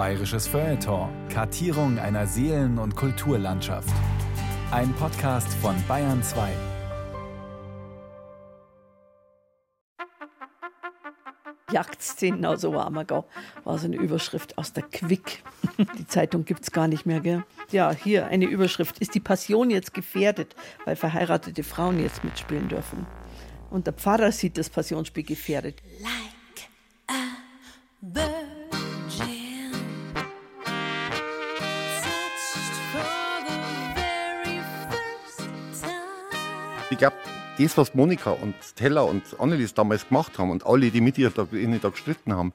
Bayerisches Feuilleton. Kartierung einer Seelen- und Kulturlandschaft. Ein Podcast von Bayern 2. Jagdszenen aus Oberammergau war so eine Überschrift aus der Quick. Die Zeitung gibt es gar nicht mehr, gell? Ja, hier eine Überschrift. Ist die Passion jetzt gefährdet, weil verheiratete Frauen jetzt mitspielen dürfen? Und der Pfarrer sieht das Passionsspiel gefährdet. Like glaube, das, was Monika und Teller und Annelies damals gemacht haben und alle, die mit ihr da, da gestritten haben,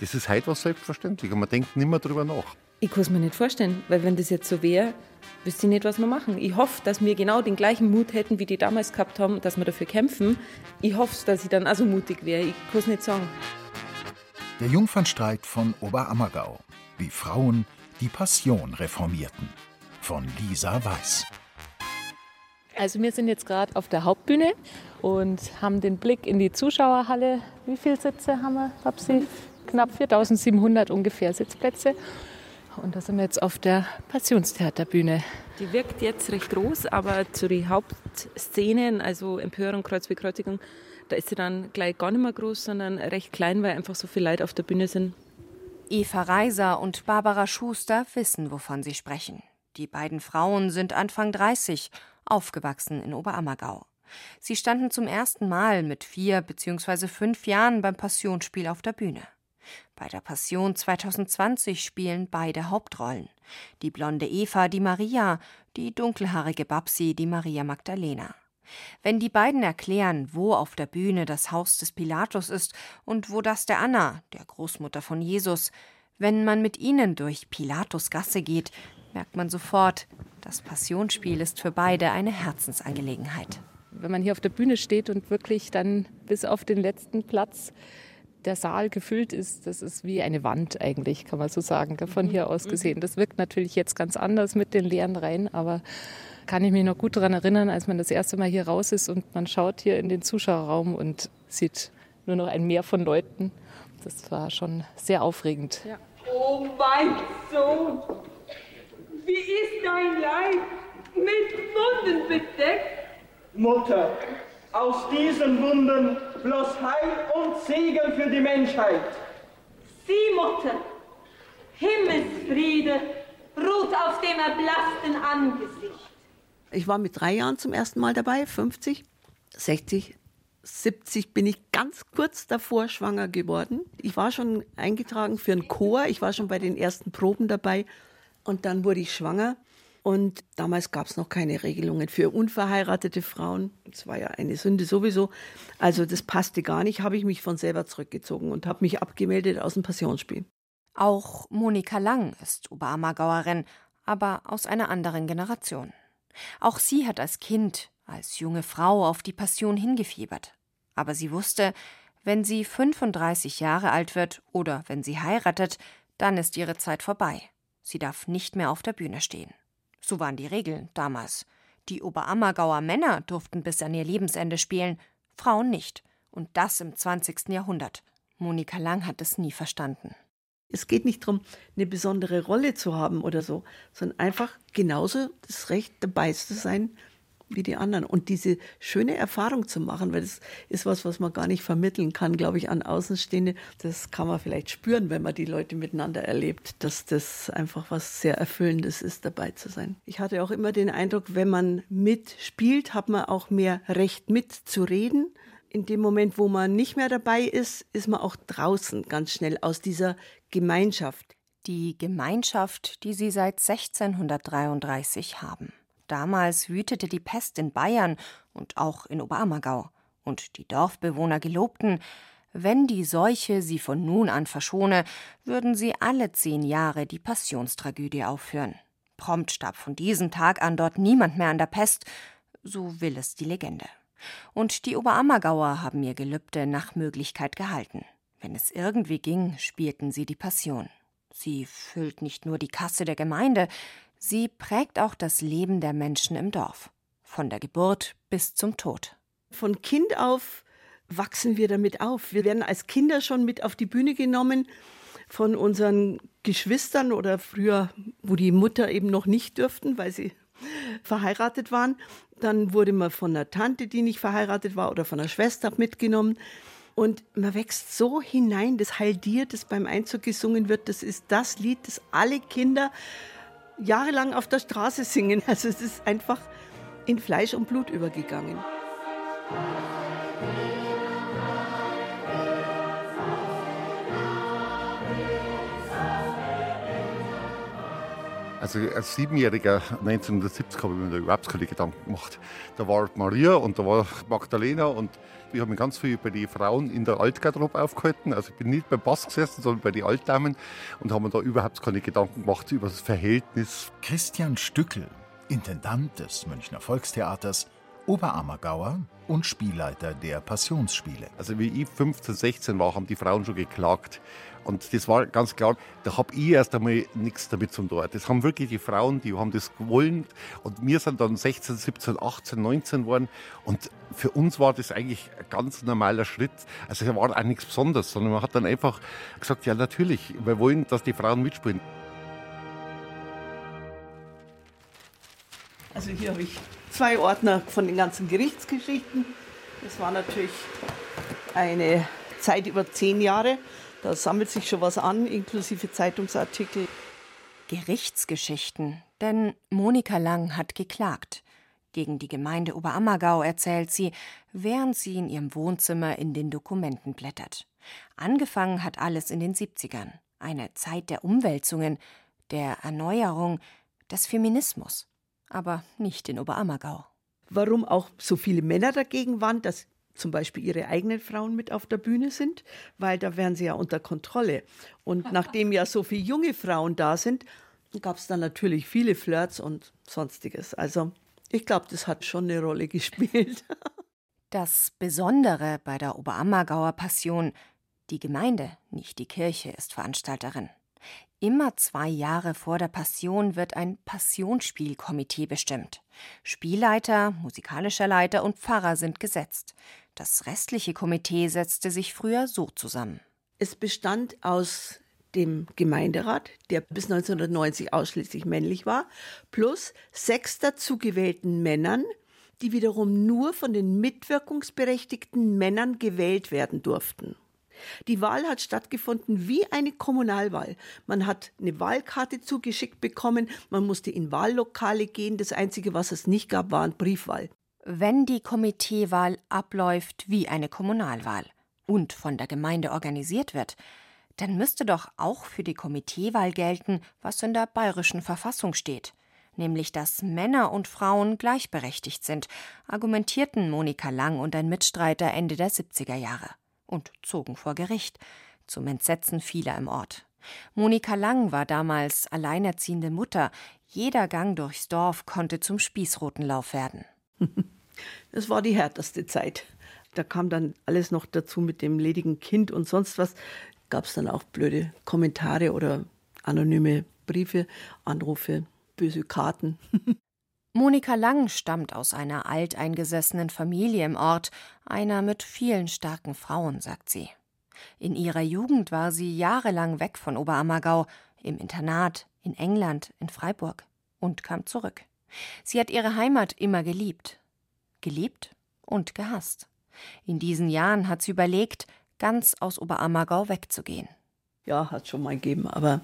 das ist heute was selbstverständlich und man denkt nicht mehr drüber nach. Ich kann es mir nicht vorstellen, weil wenn das jetzt so wäre, wüsste ich nicht, was wir machen. Ich hoffe, dass wir genau den gleichen Mut hätten, wie die damals gehabt haben, dass wir dafür kämpfen. Ich hoffe, dass ich dann auch so mutig wäre. Ich kann es nicht sagen. Der Jungfernstreit von Oberammergau. Wie Frauen die Passion reformierten. Von Lisa Weiß. Also wir sind jetzt gerade auf der Hauptbühne und haben den Blick in die Zuschauerhalle. Wie viele Sitze haben wir, Babsi? Knapp 4700 ungefähr Sitzplätze. Und da sind wir jetzt auf der Passionstheaterbühne. Die wirkt jetzt recht groß, aber zu den Hauptszenen, also Empörung, Kreuzbekreuzigung, da ist sie dann gleich gar nicht mehr groß, sondern recht klein, weil einfach so viele Leute auf der Bühne sind. Eva Reiser und Barbara Schuster wissen, wovon sie sprechen. Die beiden Frauen sind Anfang 30 aufgewachsen in Oberammergau. Sie standen zum ersten Mal mit vier bzw. fünf Jahren beim Passionsspiel auf der Bühne. Bei der Passion 2020 spielen beide Hauptrollen. Die blonde Eva die Maria, die dunkelhaarige Babsi die Maria Magdalena. Wenn die beiden erklären, wo auf der Bühne das Haus des Pilatus ist und wo das der Anna, der Großmutter von Jesus, wenn man mit ihnen durch Pilatus Gasse geht, merkt man sofort, das Passionsspiel ist für beide eine Herzensangelegenheit. Wenn man hier auf der Bühne steht und wirklich dann bis auf den letzten Platz der Saal gefüllt ist, das ist wie eine Wand eigentlich, kann man so sagen, von hier aus gesehen. Das wirkt natürlich jetzt ganz anders mit den leeren Reihen, aber kann ich mich noch gut daran erinnern, als man das erste Mal hier raus ist und man schaut hier in den Zuschauerraum und sieht nur noch ein Meer von Leuten. Das war schon sehr aufregend. Ja. Oh mein Sohn, wie ist dein Leib mit Wunden bedeckt? Mutter, aus diesen Wunden bloß Heil und Segen für die Menschheit. Sieh, Mutter, Himmelsfriede ruht auf dem erblassten Angesicht. Ich war mit drei Jahren zum ersten Mal dabei, 50, 60, 70 bin ich ganz kurz davor schwanger geworden. Ich war schon eingetragen für einen Chor, ich war schon bei den ersten Proben dabei und dann wurde ich schwanger. Und damals gab es noch keine Regelungen für unverheiratete Frauen. Das war ja eine Sünde sowieso. Also das passte gar nicht, habe ich mich von selber zurückgezogen und habe mich abgemeldet aus dem Passionsspiel. Auch Monika Lang ist Oberammergauerin, aber aus einer anderen Generation. Auch sie hat als Kind, als junge Frau auf die Passion hingefiebert. Aber sie wusste, wenn sie 35 Jahre alt wird oder wenn sie heiratet, dann ist ihre Zeit vorbei. Sie darf nicht mehr auf der Bühne stehen. So waren die Regeln damals. Die Oberammergauer Männer durften bis an ihr Lebensende spielen, Frauen nicht. Und das im 20. Jahrhundert. Monika Lang hat es nie verstanden. Es geht nicht darum, eine besondere Rolle zu haben oder so, sondern einfach genauso das Recht dabei zu sein wie die anderen. Und diese schöne Erfahrung zu machen, weil das ist was, was man gar nicht vermitteln kann, glaube ich, an Außenstehende. Das kann man vielleicht spüren, wenn man die Leute miteinander erlebt, dass das einfach was sehr Erfüllendes ist, dabei zu sein. Ich hatte auch immer den Eindruck, wenn man mitspielt, hat man auch mehr Recht mitzureden. In dem Moment, wo man nicht mehr dabei ist, ist man auch draußen ganz schnell aus dieser Gemeinschaft. Die Gemeinschaft, die sie seit 1633 haben. Damals wütete die Pest in Bayern und auch in Oberammergau. Und die Dorfbewohner gelobten, wenn die Seuche sie von nun an verschone, würden sie alle zehn Jahre die Passionstragödie aufführen. Prompt starb von diesem Tag an dort niemand mehr an der Pest, so will es die Legende. Und die Oberammergauer haben ihr Gelübde nach Möglichkeit gehalten. Wenn es irgendwie ging, spielten sie die Passion. Sie füllt nicht nur die Kasse der Gemeinde, sie prägt auch das Leben der Menschen im Dorf. Von der Geburt bis zum Tod. Von Kind auf wachsen wir damit auf. Wir werden als Kinder schon mit auf die Bühne genommen von unseren Geschwistern oder früher, wo die Mutter eben noch nicht dürften, weil sie verheiratet waren. Dann wurde man von einer Tante, die nicht verheiratet war, oder von einer Schwester mitgenommen. Und man wächst so hinein, das Heil dir, das beim Einzug gesungen wird, das ist das Lied, das alle Kinder jahrelang auf der Straße singen. Also es ist einfach in Fleisch und Blut übergegangen. Also als Siebenjähriger 1970 habe ich mir da überhaupt keine Gedanken gemacht. Da war Maria und da war Magdalena und wir haben ganz viel bei den Frauen in der Altgarderobe aufgehalten. Also ich bin nicht beim Bass gesessen, sondern bei den Altdamen und haben da überhaupt keine Gedanken gemacht über das Verhältnis. Christian Stückel, Intendant des Münchner Volkstheaters, Oberammergauer und Spielleiter der Passionsspiele. Also wie ich 15, 16 war, haben die Frauen schon geklagt. Und das war ganz klar, da habe ich erst einmal nichts damit zu tun. Das haben wirklich die Frauen, die haben das gewollt. Und wir sind dann 16, 17, 18, 19 geworden. Und für uns war das eigentlich ein ganz normaler Schritt. Also es war auch nichts Besonderes, sondern man hat dann einfach gesagt, ja natürlich, wir wollen, dass die Frauen mitspielen. Also hier habe ich zwei Ordner von den ganzen Gerichtsgeschichten. Das war natürlich eine Zeit über zehn Jahre. Da sammelt sich schon was an, inklusive Zeitungsartikel. Gerichtsgeschichten, denn Monika Lang hat geklagt. Gegen die Gemeinde Oberammergau erzählt sie, während sie in ihrem Wohnzimmer in den Dokumenten blättert. Angefangen hat alles in den 70ern. Eine Zeit der Umwälzungen, der Erneuerung, des Feminismus. Aber nicht in Oberammergau. Warum auch so viele Männer dagegen waren, dass zum Beispiel ihre eigenen Frauen mit auf der Bühne sind, weil da wären sie ja unter Kontrolle. Und nachdem ja so viele junge Frauen da sind, gab es dann natürlich viele Flirts und sonstiges. Also ich glaube, das hat schon eine Rolle gespielt. Das Besondere bei der Oberammergauer Passion, die Gemeinde, nicht die Kirche, ist Veranstalterin. Immer zwei Jahre vor der Passion wird ein Passionsspielkomitee bestimmt. Spielleiter, musikalischer Leiter und Pfarrer sind gesetzt. Das restliche Komitee setzte sich früher so zusammen. Es bestand aus dem Gemeinderat, der bis 1990 ausschließlich männlich war, plus sechs dazugewählten Männern, die wiederum nur von den mitwirkungsberechtigten Männern gewählt werden durften. Die Wahl hat stattgefunden wie eine Kommunalwahl. Man hat eine Wahlkarte zugeschickt bekommen, man musste in Wahllokale gehen. Das Einzige, was es nicht gab, war eine Briefwahl. Wenn die Komiteewahl abläuft wie eine Kommunalwahl und von der Gemeinde organisiert wird, dann müsste doch auch für die Komiteewahl gelten, was in der bayerischen Verfassung steht, nämlich dass Männer und Frauen gleichberechtigt sind, argumentierten Monika Lang und ein Mitstreiter Ende der 70er Jahre und zogen vor Gericht, zum Entsetzen vieler im Ort. Monika Lang war damals alleinerziehende Mutter. Jeder Gang durchs Dorf konnte zum Spießrutenlauf werden. Das war die härteste Zeit. Da kam dann alles noch dazu mit dem ledigen Kind und sonst was. Gab es dann auch blöde Kommentare oder anonyme Briefe, Anrufe, böse Karten. Monika Lang stammt aus einer alteingesessenen Familie im Ort, einer mit vielen starken Frauen, sagt sie. In ihrer Jugend war sie jahrelang weg von Oberammergau, im Internat, in England, in Freiburg und kam zurück. Sie hat ihre Heimat immer geliebt. Geliebt und gehasst. In diesen Jahren hat sie überlegt, ganz aus Oberammergau wegzugehen. Ja, hat schon mal gegeben, aber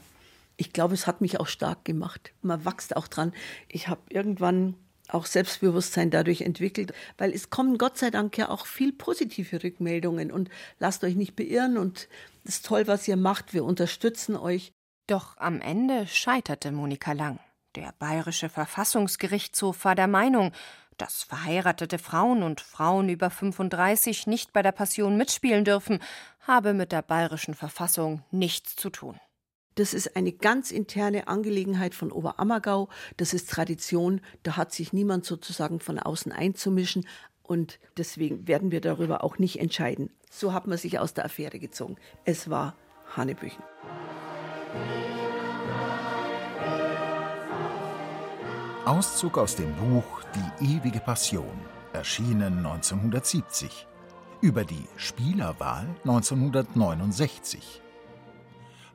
ich glaube, es hat mich auch stark gemacht. Man wächst auch dran. Ich habe irgendwann auch Selbstbewusstsein dadurch entwickelt, weil es kommen Gott sei Dank ja auch viel positive Rückmeldungen und lasst euch nicht beirren und es ist toll, was ihr macht, wir unterstützen euch. Doch am Ende scheiterte Monika Lang. Der bayerische Verfassungsgerichtshof war der Meinung, dass verheiratete Frauen und Frauen über 35 nicht bei der Passion mitspielen dürfen, habe mit der bayerischen Verfassung nichts zu tun. Das ist eine ganz interne Angelegenheit von Oberammergau. Das ist Tradition. Da hat sich niemand sozusagen von außen einzumischen. Und deswegen werden wir darüber auch nicht entscheiden. So hat man sich aus der Affäre gezogen. Es war Hanebüchen. Auszug aus dem Buch Die ewige Passion, erschienen 1970. Über die Spielerwahl 1969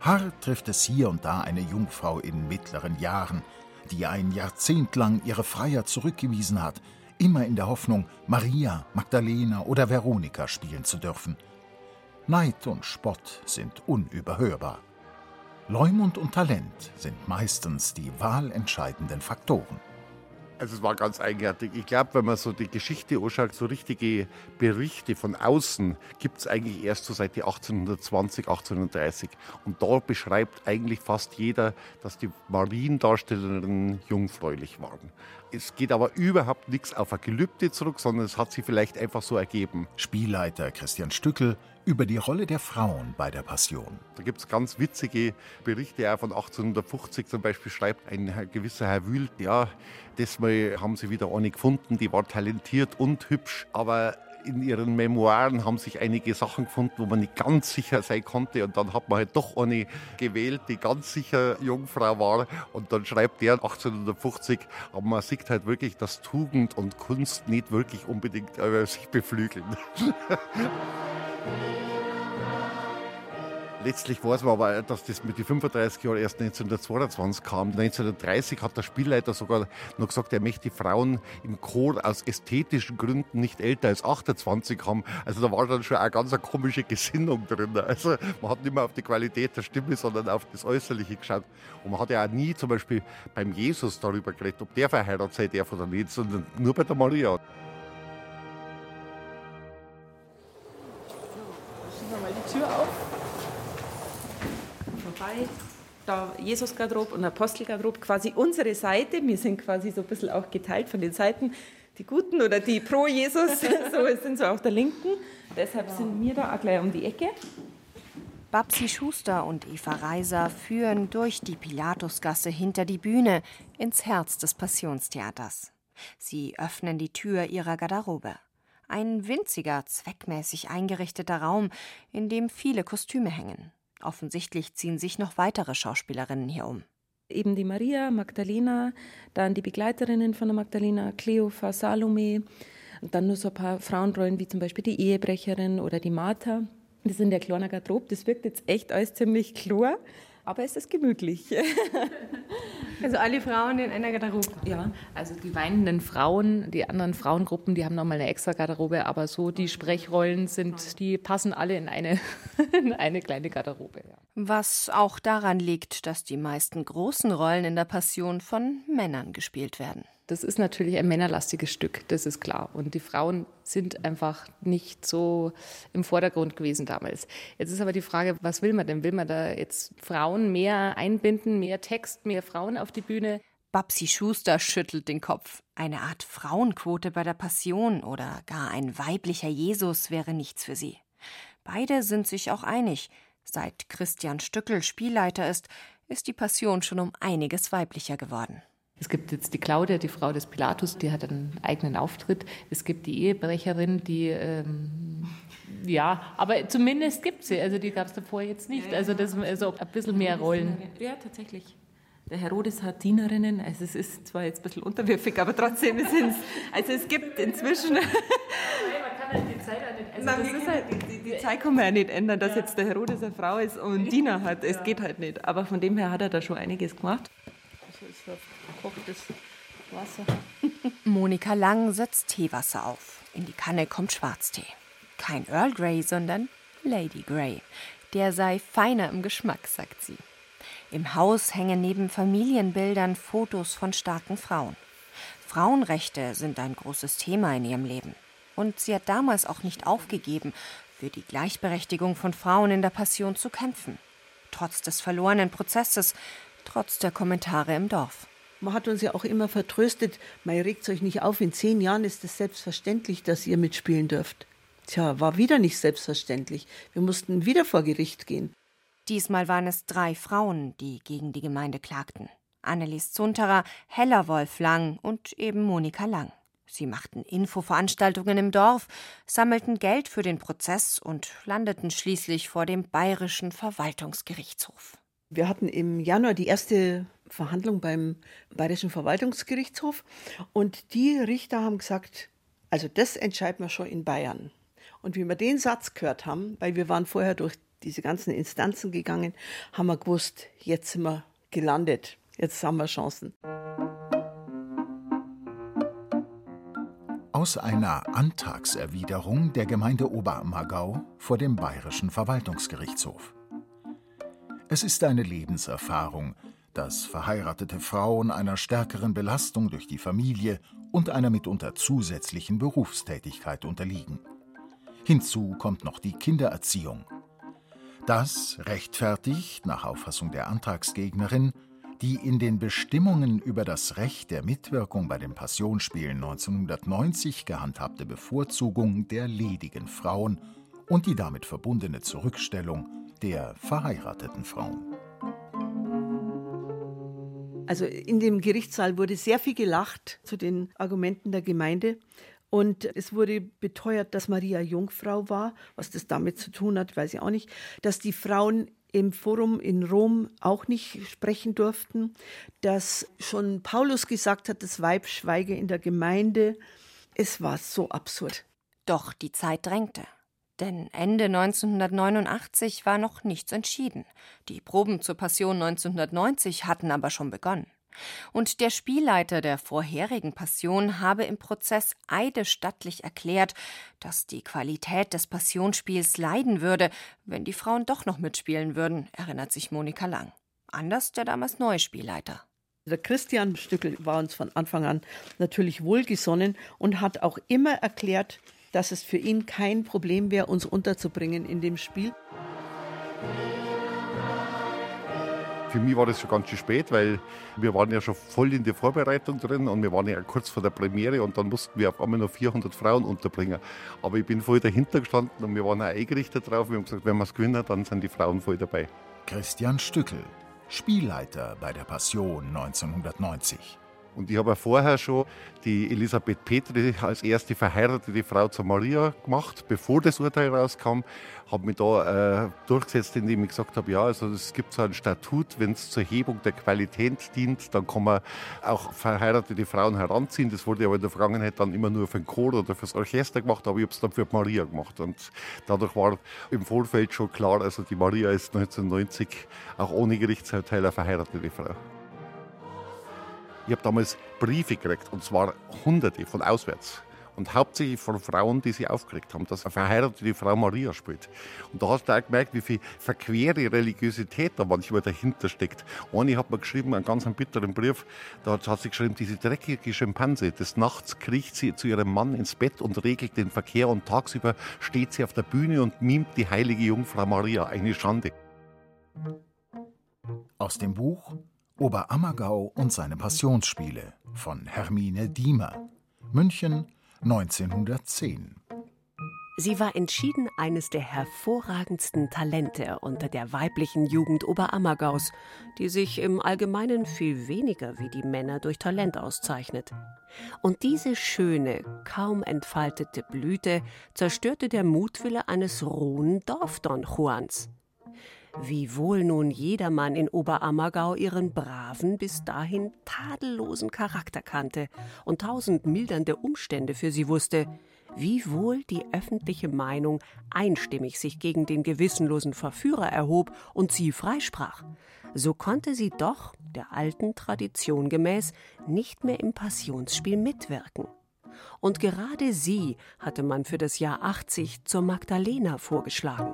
Hart trifft es hier und da eine Jungfrau in mittleren Jahren, die ein Jahrzehnt lang ihre Freier zurückgewiesen hat, immer in der Hoffnung, Maria, Magdalena oder Veronika spielen zu dürfen. Neid und Spott sind unüberhörbar. Leumund und Talent sind meistens die wahlentscheidenden Faktoren. Also es war ganz eigenartig. Ich glaube, wenn man so die Geschichte anschaut, so richtige Berichte von außen gibt es eigentlich erst so seit die 1820, 1830. Und da beschreibt eigentlich fast jeder, dass die Mariendarstellerinnen jungfräulich waren. Es geht aber überhaupt nichts auf ein Gelübde zurück, sondern es hat sich vielleicht einfach so ergeben. Spielleiter Christian Stückel über die Rolle der Frauen bei der Passion. Da gibt es ganz witzige Berichte, auch von 1850 zum Beispiel schreibt ein gewisser Herr Wühl, ja, das Mal haben sie wieder eine gefunden, die war talentiert und hübsch, aber in ihren Memoiren haben sich einige Sachen gefunden, wo man nicht ganz sicher sein konnte. Und dann hat man halt doch eine gewählt, die ganz sicher Jungfrau war. Und dann schreibt der 1850, aber man sieht halt wirklich, dass Tugend und Kunst nicht wirklich unbedingt äh, sich beflügeln. Letztlich weiß man aber, dass das mit den 35 Jahren erst 1922 kam. 1930 hat der Spielleiter sogar noch gesagt, er möchte die Frauen im Chor aus ästhetischen Gründen nicht älter als 28 haben. Also da war dann schon eine ganz komische Gesinnung drin. Also man hat nicht mehr auf die Qualität der Stimme, sondern auf das Äußerliche geschaut. Und man hat ja auch nie zum Beispiel beim Jesus darüber geredet, ob der verheiratet sei darf oder nicht, sondern nur bei der Maria. Vorbei. Da Jesus-Garderobe und Apostel-Garderobe, quasi unsere Seite. Wir sind quasi so ein bisschen auch geteilt von den Seiten. Die Guten oder die pro Jesus, so sind so auf der Linken. Deshalb sind wir da auch gleich um die Ecke. Babsi Schuster und Eva Reiser führen durch die Pilatusgasse hinter die Bühne ins Herz des Passionstheaters. Sie öffnen die Tür ihrer Garderobe. Ein winziger, zweckmäßig eingerichteter Raum, in dem viele Kostüme hängen. Offensichtlich ziehen sich noch weitere Schauspielerinnen hier um. Eben die Maria, Magdalena, dann die Begleiterinnen von der Magdalena, Cleopha, Salome und dann nur so ein paar Frauenrollen wie zum Beispiel die Ehebrecherin oder die Martha. Das sind der kleine Garderobe. Das wirkt jetzt echt alles ziemlich klar aber es ist gemütlich. also alle Frauen in einer Garderobe? Ja, also die weinenden Frauen, die anderen Frauengruppen, die haben nochmal eine extra Garderobe, aber so die Sprechrollen sind, die passen alle in eine, in eine kleine Garderobe. Ja. Was auch daran liegt, dass die meisten großen Rollen in der Passion von Männern gespielt werden. Das ist natürlich ein männerlastiges Stück, das ist klar. Und die Frauen sind einfach nicht so im Vordergrund gewesen damals. Jetzt ist aber die Frage, was will man denn? Will man da jetzt Frauen mehr einbinden, mehr Text, mehr Frauen auf die Bühne? Babsi Schuster schüttelt den Kopf. Eine Art Frauenquote bei der Passion oder gar ein weiblicher Jesus wäre nichts für sie. Beide sind sich auch einig. Seit Christian Stückel Spielleiter ist, ist die Passion schon um einiges weiblicher geworden. Es gibt jetzt die Claudia, die Frau des Pilatus, die hat einen eigenen Auftritt. Es gibt die Ehebrecherin, die ähm, ja, aber zumindest gibt sie. Also die gab es davor jetzt nicht. Also das also ein bisschen mehr Rollen. Ja, tatsächlich. Der Herodes hat Dienerinnen, also es ist zwar jetzt ein bisschen unterwürfig, aber trotzdem ist es, also es gibt inzwischen. Nein, man kann halt die also halt, die, die, Zeit kann man ja nicht ändern, dass ja. jetzt der Herodes eine Frau ist und Diener hat. Es ja. geht halt nicht. Aber von dem her hat er da schon einiges gemacht. Also ist gekochtes Wasser. Monika Lang setzt Teewasser auf. In die Kanne kommt Schwarztee. Kein Earl Grey, sondern Lady Grey. Der sei feiner im Geschmack, sagt sie. Im Haus hängen neben Familienbildern Fotos von starken Frauen. Frauenrechte sind ein großes Thema in ihrem Leben. Und sie hat damals auch nicht aufgegeben, für die Gleichberechtigung von Frauen in der Passion zu kämpfen. Trotz des verlorenen Prozesses, trotz der Kommentare im Dorf. Man hat uns ja auch immer vertröstet, man regt euch nicht auf, in zehn Jahren ist es selbstverständlich, dass ihr mitspielen dürft. Tja, war wieder nicht selbstverständlich. Wir mussten wieder vor Gericht gehen. Diesmal waren es drei Frauen, die gegen die Gemeinde klagten. Annelies Zunterer, Hella Wolf Lang und eben Monika Lang. Sie machten Infoveranstaltungen im Dorf, sammelten Geld für den Prozess und landeten schließlich vor dem Bayerischen Verwaltungsgerichtshof. Wir hatten im Januar die erste Verhandlung beim Bayerischen Verwaltungsgerichtshof und die Richter haben gesagt, also das entscheiden wir schon in Bayern. Und wie wir den Satz gehört haben, weil wir waren vorher durch diese ganzen Instanzen gegangen, haben wir gewusst, jetzt sind wir gelandet, jetzt haben wir Chancen. Aus einer Antragserwiderung der Gemeinde Oberammergau vor dem Bayerischen Verwaltungsgerichtshof. Es ist eine Lebenserfahrung, dass verheiratete Frauen einer stärkeren Belastung durch die Familie und einer mitunter zusätzlichen Berufstätigkeit unterliegen. Hinzu kommt noch die Kindererziehung. Das rechtfertigt, nach Auffassung der Antragsgegnerin, die in den Bestimmungen über das Recht der Mitwirkung bei den Passionsspielen 1990 gehandhabte Bevorzugung der ledigen Frauen und die damit verbundene Zurückstellung der verheirateten Frauen. Also in dem Gerichtssaal wurde sehr viel gelacht zu den Argumenten der Gemeinde. Und es wurde beteuert, dass Maria Jungfrau war. Was das damit zu tun hat, weiß ich auch nicht. Dass die Frauen im Forum in Rom auch nicht sprechen durften. Dass schon Paulus gesagt hat, das Weib schweige in der Gemeinde. Es war so absurd. Doch die Zeit drängte. Denn Ende 1989 war noch nichts entschieden. Die Proben zur Passion 1990 hatten aber schon begonnen. Und der Spielleiter der vorherigen Passion habe im Prozess eidesstattlich erklärt, dass die Qualität des Passionsspiels leiden würde, wenn die Frauen doch noch mitspielen würden, erinnert sich Monika Lang. Anders der damals neue Spielleiter. Der Christian Stückel war uns von Anfang an natürlich wohlgesonnen und hat auch immer erklärt, dass es für ihn kein Problem wäre, uns unterzubringen in dem Spiel. Für mich war das schon ganz schön spät, weil wir waren ja schon voll in der Vorbereitung drin und wir waren ja kurz vor der Premiere und dann mussten wir auf einmal noch 400 Frauen unterbringen. Aber ich bin voll dahinter gestanden und wir waren auch eingerichtet drauf. Wir haben gesagt, wenn wir es gewinnen, dann sind die Frauen voll dabei. Christian Stückel, Spielleiter bei der Passion 1990. Und ich habe vorher schon die Elisabeth Petri als erste verheiratete Frau zu Maria gemacht, bevor das Urteil rauskam. Habe mich da äh, durchgesetzt, indem ich gesagt habe, ja, also es gibt so ein Statut, wenn es zur Hebung der Qualität dient, dann kann man auch verheiratete Frauen heranziehen. Das wurde aber in der Vergangenheit dann immer nur für den Chor oder fürs Orchester gemacht, aber ich habe es dann für Maria gemacht. Und dadurch war im Vorfeld schon klar, also die Maria ist 1990 auch ohne Gerichtsurteil eine verheiratete Frau. Ich habe damals Briefe gekriegt, und zwar hunderte von auswärts. Und hauptsächlich von Frauen, die sich aufgeregt haben, dass eine verheiratete Frau Maria spielt. Und da hast du auch gemerkt, wie viel verquere Religiosität da manchmal dahinter steckt. Eine hat mir geschrieben, einen ganz bitteren Brief, da hat sie geschrieben, diese dreckige Schimpanse, des Nachts kriecht sie zu ihrem Mann ins Bett und regelt den Verkehr und tagsüber steht sie auf der Bühne und mimt die heilige Jungfrau Maria. Eine Schande. Aus dem Buch Oberammergau und seine Passionsspiele von Hermine Diemer. München 1910. Sie war entschieden eines der hervorragendsten Talente unter der weiblichen Jugend Oberammergaus, die sich im Allgemeinen viel weniger wie die Männer durch Talent auszeichnet. Und diese schöne, kaum entfaltete Blüte zerstörte der Mutwille eines rohen Dorfdon Juans. Wie wohl nun jedermann in Oberammergau ihren braven, bis dahin tadellosen Charakter kannte und tausend mildernde Umstände für sie wusste, wie wohl die öffentliche Meinung einstimmig sich gegen den gewissenlosen Verführer erhob und sie freisprach, so konnte sie doch, der alten Tradition gemäß, nicht mehr im Passionsspiel mitwirken. Und gerade sie hatte man für das Jahr 80 zur Magdalena vorgeschlagen.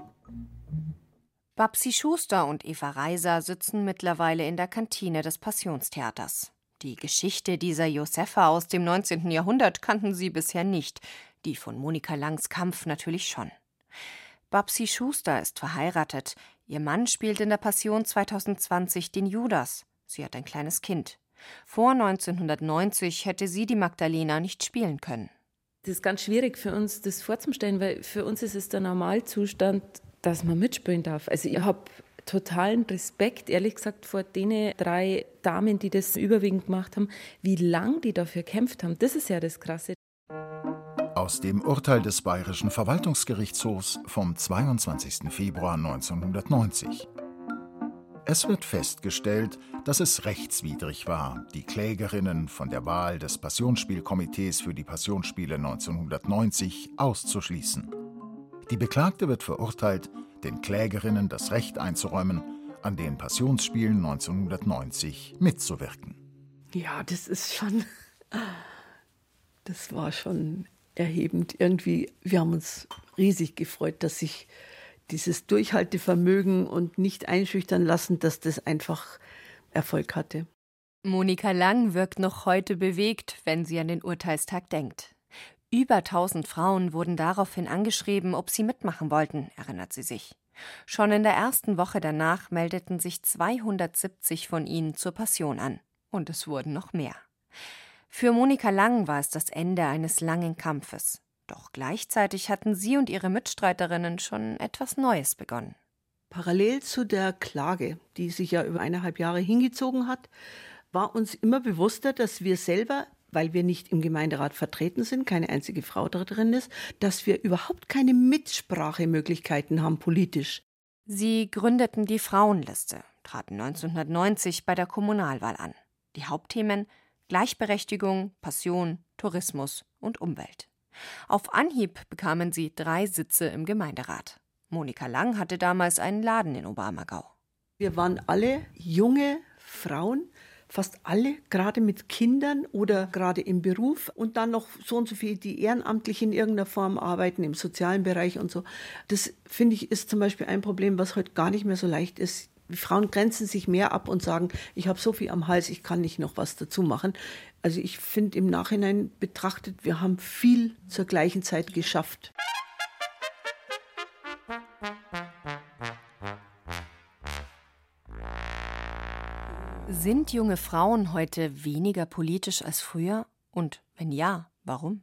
Babsi Schuster und Eva Reiser sitzen mittlerweile in der Kantine des Passionstheaters. Die Geschichte dieser Josefa aus dem 19. Jahrhundert kannten sie bisher nicht, die von Monika Langs Kampf natürlich schon. Babsi Schuster ist verheiratet. Ihr Mann spielt in der Passion 2020 den Judas. Sie hat ein kleines Kind. Vor 1990 hätte sie die Magdalena nicht spielen können. Das ist ganz schwierig für uns, das vorzustellen, weil für uns ist es der Normalzustand, dass man mitspielen darf. Also ich habe totalen Respekt, ehrlich gesagt, vor den drei Damen, die das überwiegend gemacht haben, wie lang die dafür kämpft haben. Das ist ja das Krasse. Aus dem Urteil des Bayerischen Verwaltungsgerichtshofs vom 22. Februar 1990. Es wird festgestellt, dass es rechtswidrig war, die Klägerinnen von der Wahl des Passionsspielkomitees für die Passionsspiele 1990 auszuschließen. Die Beklagte wird verurteilt, den Klägerinnen das Recht einzuräumen, an den Passionsspielen 1990 mitzuwirken. Ja, das ist schon, das war schon erhebend. Irgendwie, wir haben uns riesig gefreut, dass sich dieses Durchhaltevermögen und nicht einschüchtern lassen, dass das einfach Erfolg hatte. Monika Lang wirkt noch heute bewegt, wenn sie an den Urteilstag denkt. Über 1000 Frauen wurden daraufhin angeschrieben, ob sie mitmachen wollten, erinnert sie sich. Schon in der ersten Woche danach meldeten sich 270 von ihnen zur Passion an. Und es wurden noch mehr. Für Monika Lang war es das Ende eines langen Kampfes. Doch gleichzeitig hatten sie und ihre Mitstreiterinnen schon etwas Neues begonnen. Parallel zu der Klage, die sich ja über eineinhalb Jahre hingezogen hat, war uns immer bewusster, dass wir selber, weil wir nicht im Gemeinderat vertreten sind, keine einzige Frau da drin ist, dass wir überhaupt keine Mitsprachemöglichkeiten haben politisch. Sie gründeten die Frauenliste, traten 1990 bei der Kommunalwahl an. Die Hauptthemen Gleichberechtigung, Passion, Tourismus und Umwelt. Auf Anhieb bekamen sie drei Sitze im Gemeinderat. Monika Lang hatte damals einen Laden in Oberammergau. Wir waren alle junge Frauen, fast alle gerade mit Kindern oder gerade im Beruf und dann noch so und so viele, die ehrenamtlich in irgendeiner Form arbeiten, im sozialen Bereich und so. Das finde ich ist zum Beispiel ein Problem, was heute gar nicht mehr so leicht ist. Frauen grenzen sich mehr ab und sagen, ich habe so viel am Hals, ich kann nicht noch was dazu machen. Also ich finde im Nachhinein betrachtet, wir haben viel zur gleichen Zeit geschafft. Sind junge Frauen heute weniger politisch als früher? Und wenn ja, warum?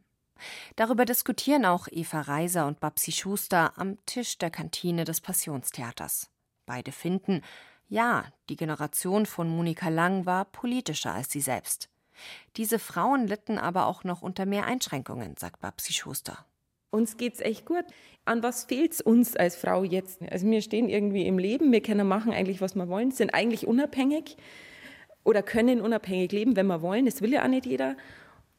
Darüber diskutieren auch Eva Reiser und Babsi Schuster am Tisch der Kantine des Passionstheaters. Beide finden, ja, die Generation von Monika Lang war politischer als sie selbst. Diese Frauen litten aber auch noch unter mehr Einschränkungen, sagt Babsi Schuster. Uns geht's echt gut. An was fehlt's uns als Frau jetzt? Also wir stehen irgendwie im Leben, wir können machen eigentlich, was wir wollen, sind eigentlich unabhängig oder können unabhängig leben, wenn wir wollen. Das will ja auch nicht jeder.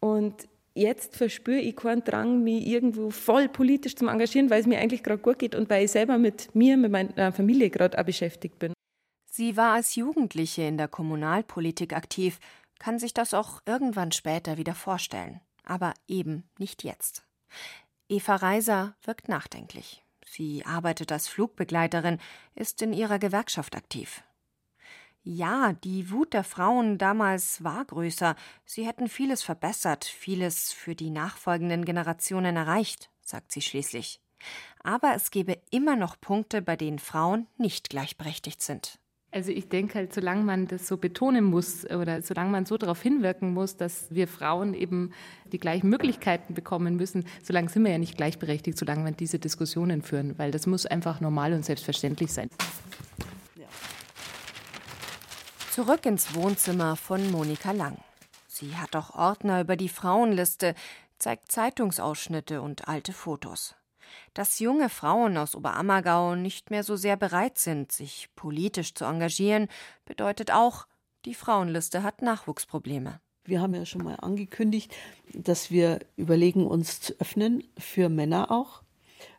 Und jetzt verspüre ich keinen Drang, mich irgendwo voll politisch zu engagieren, weil es mir eigentlich gerade gut geht und weil ich selber mit mir, mit meiner Familie gerade auch beschäftigt bin. Sie war als Jugendliche in der Kommunalpolitik aktiv, kann sich das auch irgendwann später wieder vorstellen. Aber eben nicht jetzt. Eva Reiser wirkt nachdenklich. Sie arbeitet als Flugbegleiterin, ist in ihrer Gewerkschaft aktiv. Ja, die Wut der Frauen damals war größer. Sie hätten vieles verbessert, vieles für die nachfolgenden Generationen erreicht, sagt sie schließlich. Aber es gebe immer noch Punkte, bei denen Frauen nicht gleichberechtigt sind. Also ich denke halt, solange man das so betonen muss oder solange man so darauf hinwirken muss, dass wir Frauen eben die gleichen Möglichkeiten bekommen müssen, solange sind wir ja nicht gleichberechtigt, solange wir diese Diskussionen führen, weil das muss einfach normal und selbstverständlich sein. Zurück ins Wohnzimmer von Monika Lang. Sie hat auch Ordner über die Frauenliste, zeigt Zeitungsausschnitte und alte Fotos. Dass junge Frauen aus Oberammergau nicht mehr so sehr bereit sind, sich politisch zu engagieren, bedeutet auch, die Frauenliste hat Nachwuchsprobleme. Wir haben ja schon mal angekündigt, dass wir überlegen, uns zu öffnen, für Männer auch,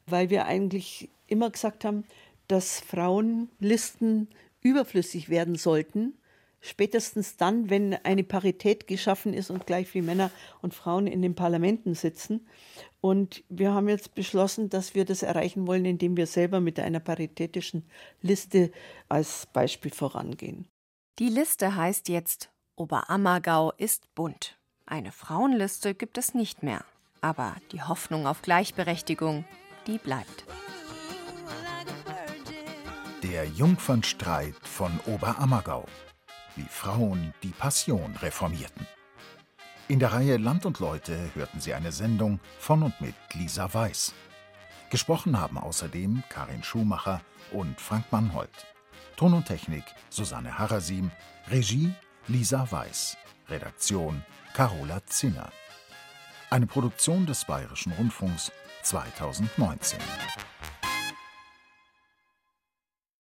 weil wir eigentlich immer gesagt haben, dass Frauenlisten überflüssig werden sollten, spätestens dann, wenn eine Parität geschaffen ist und gleich wie Männer und Frauen in den Parlamenten sitzen. Und wir haben jetzt beschlossen, dass wir das erreichen wollen, indem wir selber mit einer paritätischen Liste als Beispiel vorangehen. Die Liste heißt jetzt Oberammergau ist bunt. Eine Frauenliste gibt es nicht mehr. Aber die Hoffnung auf Gleichberechtigung, die bleibt. Der Jungfernstreit von Oberammergau wie Frauen die Passion reformierten. In der Reihe Land und Leute hörten Sie eine Sendung von und mit Lisa Weiß. Gesprochen haben außerdem Karin Schumacher und Frank Mannhold. Ton und Technik Susanne Harasim, Regie Lisa Weiß, Redaktion Carola Zinner. Eine Produktion des Bayerischen Rundfunks 2019.